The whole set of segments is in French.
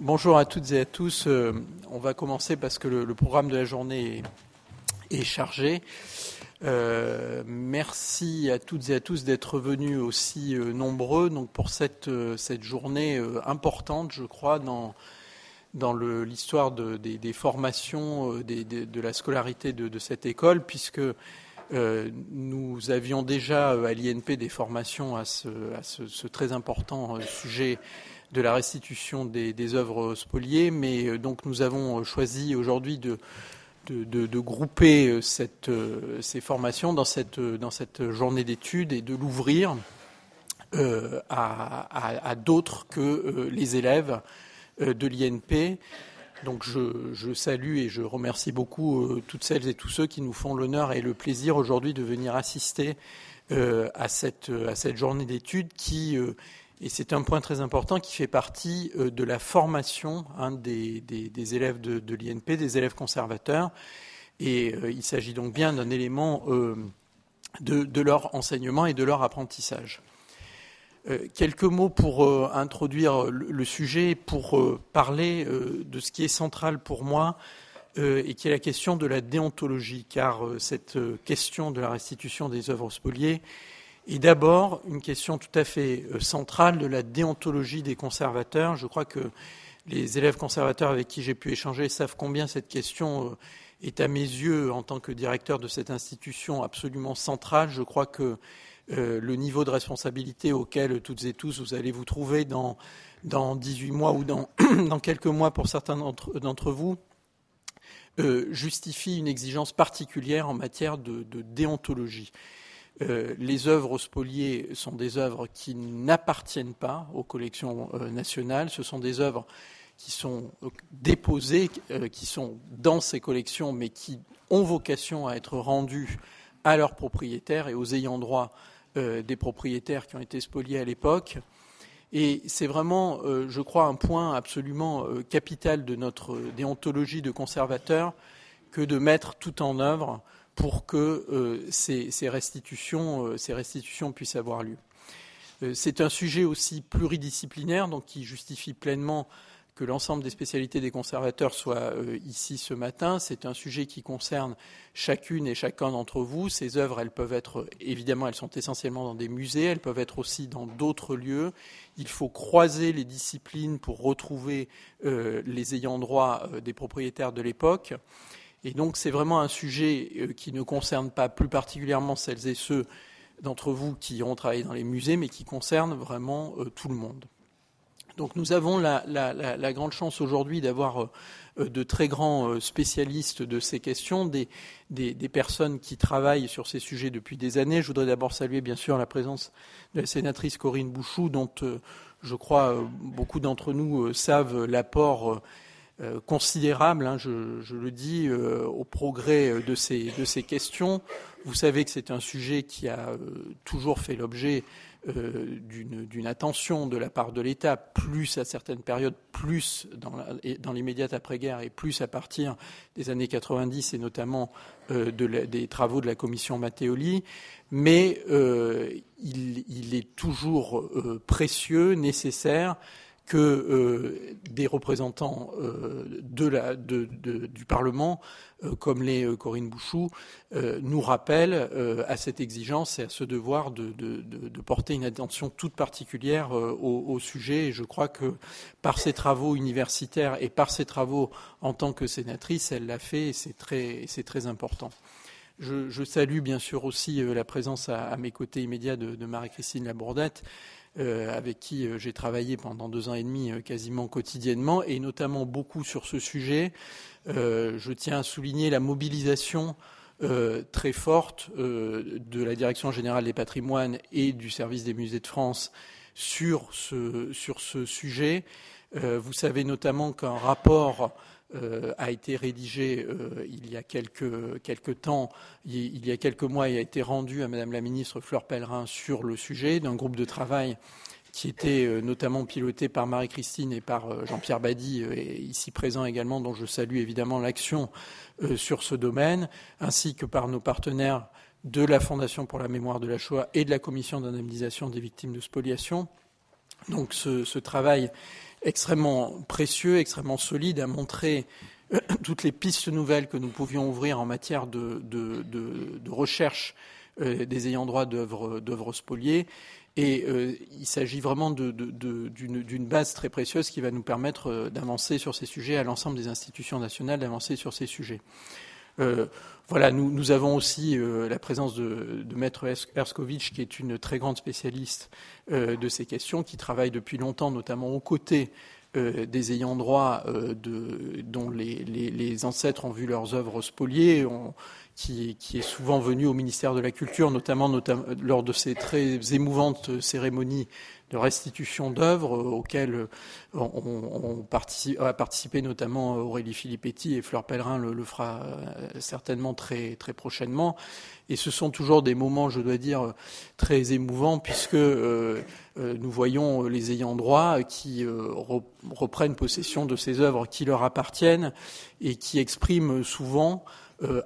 Bonjour à toutes et à tous. Euh, on va commencer parce que le, programme de la journée est, chargé. Euh, merci à toutes et à tous d'être venus aussi euh, nombreux pour cette, journée importante, je crois, dans, l'histoire des, formations, de la scolarité de, cette école, puisque nous avions déjà à l'INP des formations à ce très important sujet de la restitution des, œuvres spoliées, mais euh, donc nous avons choisi aujourd'hui de, de, grouper euh, euh, ces formations dans cette, dans cette journée d'études et de l'ouvrir à, d'autres que les élèves de l'INP. Donc je, salue et je remercie beaucoup toutes celles et tous ceux qui nous font l'honneur et le plaisir aujourd'hui de venir assister à, cette, à cette journée d'études qui et c'est un point très important qui fait partie euh, de la formation hein, des, élèves de, l'INP, des élèves conservateurs. Et euh, il s'agit donc bien d'un élément euh, de, leur enseignement et de leur apprentissage. quelques mots pour introduire le, sujet, pour parler de ce qui est central pour moi et qui est la question de la déontologie, car cette question de la restitution des œuvres spoliées et d'abord une question tout à fait euh, centrale de la déontologie des conservateurs. Je crois que les élèves conservateurs avec qui j'ai pu échanger savent combien cette question euh, est à mes yeux, en tant que directeur de cette institution, absolument centrale. Je crois que euh, le niveau de responsabilité auquel toutes et tous vous allez vous trouver dans, dans 18 mois ou dans, dans quelques mois pour certains d'entre vous justifie une exigence particulière en matière de déontologie. Euh, les œuvres spoliées sont des œuvres qui n'appartiennent pas aux collections euh, nationales. Ce sont des œuvres qui sont euh, déposées, qui sont dans ces collections, mais qui ont vocation à être rendues à leurs propriétaires et aux ayants droit des propriétaires qui ont été spoliés à l'époque. Et c'est vraiment, je crois, un point absolument capital de notre déontologie de conservateur que de mettre tout en œuvre pour que euh, ces, restitutions, euh, restitutions, puissent avoir lieu. Euh, c'est un sujet aussi pluridisciplinaire, donc qui justifie pleinement que l'ensemble des spécialités des conservateurs soient ici ce matin. C'est un sujet qui concerne chacune et chacun d'entre vous. Ces œuvres, elles peuvent être, évidemment, elles sont essentiellement dans des musées, elles peuvent être aussi dans d'autres lieux. Il faut croiser les disciplines pour retrouver les ayants droit des propriétaires de l'époque. Et donc c'est vraiment un sujet euh, qui ne concerne pas plus particulièrement celles et ceux d'entre vous qui ont travaillé dans les musées, mais qui concerne vraiment euh, tout le monde. Donc nous avons la, grande chance aujourd'hui d'avoir euh, de très grands spécialistes de ces questions, des, personnes qui travaillent sur ces sujets depuis des années. Je voudrais d'abord saluer bien sûr la présence de la sénatrice Corinne Bouchou, dont je crois beaucoup d'entre nous savent l'apport considérable, hein, je, le dis, euh, au progrès de ces, de ces questions. Vous savez que c'est un sujet qui a euh, toujours fait l'objet d'une attention de la part de l'État, plus à certaines périodes, plus dans l'immédiate après-guerre et plus à partir des années 90 et notamment des travaux de la commission Matteoli. Mais il, est toujours précieux, nécessaire que euh, des représentants euh, du Parlement, euh, comme les Corinne Bouchou, nous rappellent à cette exigence et à ce devoir de, porter une attention toute particulière au, sujet. Et je crois que par ses travaux universitaires et par ses travaux en tant que sénatrice, elle l'a fait et c'est très, important. Je, salue bien sûr aussi la présence à, mes côtés immédiats de, Marie-Christine Labourdette, avec qui euh, j'ai travaillé pendant deux ans et demi euh, quasiment quotidiennement, et notamment beaucoup sur ce sujet. je tiens à souligner la mobilisation très forte de la Direction générale des patrimoines et du service des musées de France sur ce, sujet. vous savez notamment qu'un rapport euh, a été rédigé euh, il y a quelques, quelques temps, il, y a quelques mois, il a été rendu à Madame la ministre Fleur Pellerin sur le sujet d'un groupe de travail qui était euh, notamment piloté par Marie-Christine et par Jean-Pierre Badi, ici présent également, dont je salue évidemment l'action sur ce domaine, ainsi que par nos partenaires de la Fondation pour la mémoire de la Shoah et de la Commission d'indemnisation des victimes de spoliation. Donc ce travail extrêmement précieux, extrêmement solide, a montré toutes les pistes nouvelles que nous pouvions ouvrir en matière de, recherche des ayants droit d'œuvres spoliées. Et il s'agit vraiment d'une base très précieuse qui va nous permettre d'avancer sur ces sujets à l'ensemble des institutions nationales, d'avancer sur ces sujets. Euh, voilà, nous, avons aussi euh, la présence de, Maître Erskovitch, qui est une très grande spécialiste euh, de ces questions, qui travaille depuis longtemps, notamment aux côtés des ayants droit dont les, ancêtres ont vu leurs œuvres spoliées, qui, est souvent venu au ministère de la Culture, notamment lors de ces très émouvantes cérémonies de restitution d'œuvres euh, auxquelles euh, on, a participé notamment Aurélie Filippetti et Fleur Pellerin le, fera euh, certainement très, très prochainement. Et ce sont toujours des moments, je dois dire, très émouvants puisque nous voyons les ayants droit qui reprennent possession de ces œuvres qui leur appartiennent et qui expriment souvent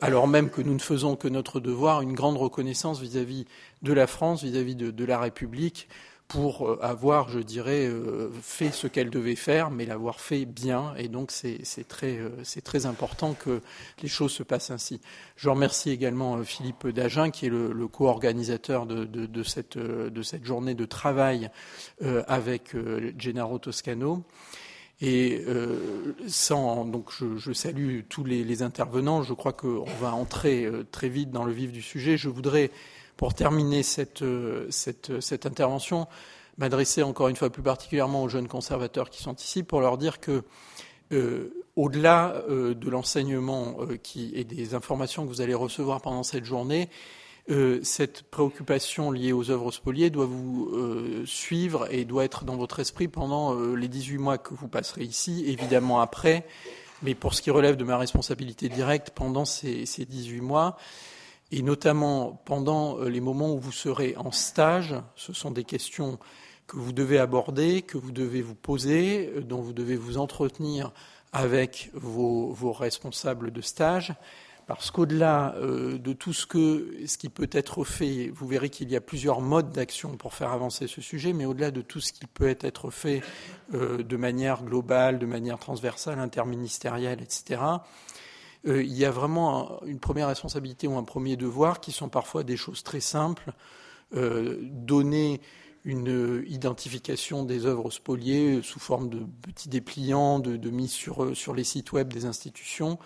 alors même que nous ne faisons que notre devoir, une grande reconnaissance vis-à-vis de la France, vis-à-vis de, la République, pour euh, avoir, je dirais, euh, fait ce qu'elle devait faire, mais l'avoir fait bien. Et donc, c'est très, euh, important que les choses se passent ainsi. Je remercie également Philippe Dagen, qui est le, co-organisateur de, de, cette, de, cette, journée de travail avec Gennaro Toscano. Et sans, donc je, salue tous les, intervenants. Je crois qu'on va entrer très vite dans le vif du sujet. Je voudrais pour terminer cette, cette, intervention, m'adresser encore une fois plus particulièrement aux jeunes conservateurs qui sont ici pour leur dire que, euh, au-delà euh, de l'enseignement euh, qui et des informations que vous allez recevoir pendant cette journée, cette préoccupation liée aux œuvres spoliées doit vous suivre et doit être dans votre esprit pendant les 18 mois que vous passerez ici, évidemment après, mais pour ce qui relève de ma responsabilité directe pendant ces, ces 18 mois, et notamment pendant euh, les moments où vous serez en stage, ce sont des questions que vous devez aborder, que vous devez vous poser, euh, dont vous devez vous entretenir avec vos, responsables de stage, parce qu'au-delà euh, de tout ce, qui peut être fait, vous verrez qu'il y a plusieurs modes d'action pour faire avancer ce sujet, mais au-delà de tout ce qui peut être fait de manière globale, de manière transversale, interministérielle, etc., euh, il y a vraiment une première responsabilité ou un premier devoir qui sont parfois des choses très simples. Euh, donner une identification des œuvres spoliées sous forme de petits dépliants, de, mise sur les sites web des institutions,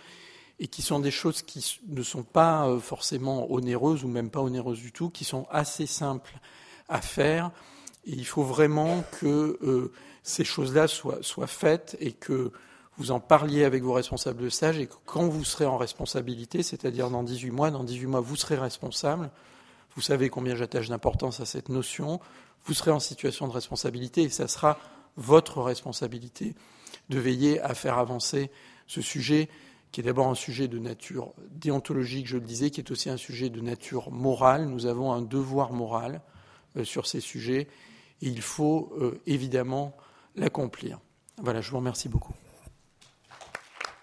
et qui sont des choses qui ne sont pas euh, forcément onéreuses ou même pas onéreuses du tout, qui sont assez simples à faire. Et il faut vraiment que ces choses-là soient, soient, faites et que vous en parliez avec vos responsables de stage et que quand vous serez en responsabilité, c'est-à-dire dans 18 mois, dans 18 mois, vous serez responsable, vous savez combien j'attache d'importance à cette notion, vous serez en situation de responsabilité et ça sera votre responsabilité de veiller à faire avancer ce sujet qui est d'abord un sujet de nature déontologique, je le disais, qui est aussi un sujet de nature morale. Nous avons un devoir moral euh, sur ces sujets et il faut euh, évidemment l'accomplir. Voilà, je vous remercie beaucoup.